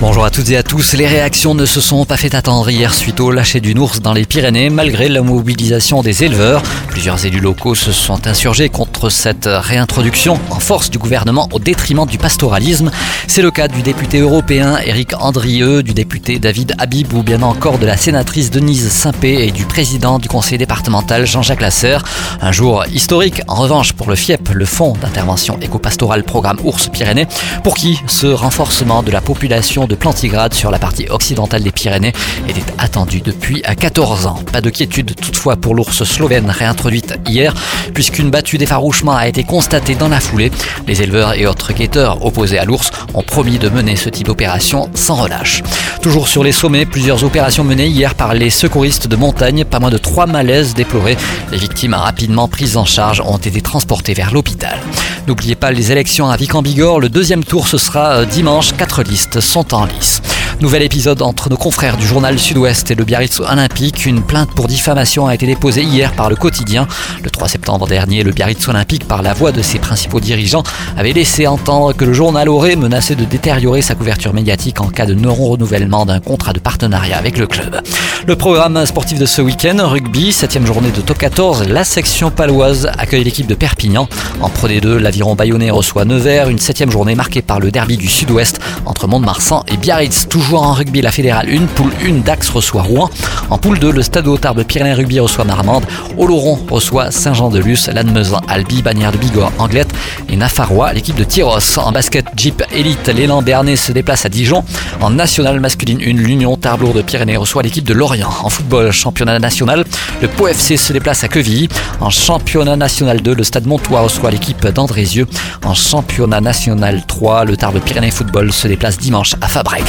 Bonjour à toutes et à tous. Les réactions ne se sont pas fait attendre hier suite au lâcher d'une ours dans les Pyrénées, malgré la mobilisation des éleveurs. Plusieurs élus locaux se sont insurgés contre cette réintroduction en force du gouvernement au détriment du pastoralisme. C'est le cas du député européen Éric Andrieux, du député David Habib ou bien encore de la sénatrice Denise Saint-Pé et du président du conseil départemental Jean-Jacques Lasserre. Un jour historique, en revanche, pour le FIEP, le Fonds d'intervention éco-pastorale programme Ours Pyrénées, pour qui ce renforcement de la population de plantigrade sur la partie occidentale des Pyrénées était attendu depuis 14 ans. Pas de quiétude toutefois pour l'ours slovène réintroduite hier, puisqu'une battue d'effarouchement a été constatée dans la foulée. Les éleveurs et autres guetteurs opposés à l'ours ont promis de mener ce type d'opération sans relâche. Toujours sur les sommets, plusieurs opérations menées hier par les secouristes de montagne, pas moins de trois malaises déplorés. Les victimes rapidement prises en charge ont été transportées vers l'hôpital. N'oubliez pas les élections à Vic-en-Bigorre. Le deuxième tour, ce sera euh, dimanche. Quatre listes sont en lice. Nouvel épisode entre nos confrères du journal Sud-Ouest et le Biarritz Olympique. Une plainte pour diffamation a été déposée hier par le quotidien. Le 3 septembre dernier, le Biarritz Olympique, par la voix de ses principaux dirigeants, avait laissé entendre que le journal aurait menacé de détériorer sa couverture médiatique en cas de non-renouvellement d'un contrat de partenariat avec le club. Le programme sportif de ce week-end, rugby, 7 journée de top 14, la section paloise accueille l'équipe de Perpignan. En Pro D2, l'aviron bayonnais reçoit Nevers, une 7 journée marquée par le derby du Sud-Ouest entre Mont-de-Marsan et Biarritz. En rugby, la fédérale 1, poule 1, Dax reçoit Rouen. En poule 2, le Stade de Pyrénées Rugby reçoit Marmande. Oloron reçoit Saint-Jean-de-Luz, Lannemezan, Albi, Bagnères de Bigorre, Anglette et Nafarois, l'équipe de Tyros. En basket Jeep Elite, l'élan Bernay se déplace à Dijon. En nationale masculine 1, l'Union Tarblour de Pyrénées reçoit l'équipe de Lorient. En football, championnat national, le Pau FC se déplace à Quevilly. En championnat national 2, le Stade Montois reçoit l'équipe d'Andrézieux. En championnat national 3, le Tarbes Pyrénées Football se déplace dimanche à Fabrègue.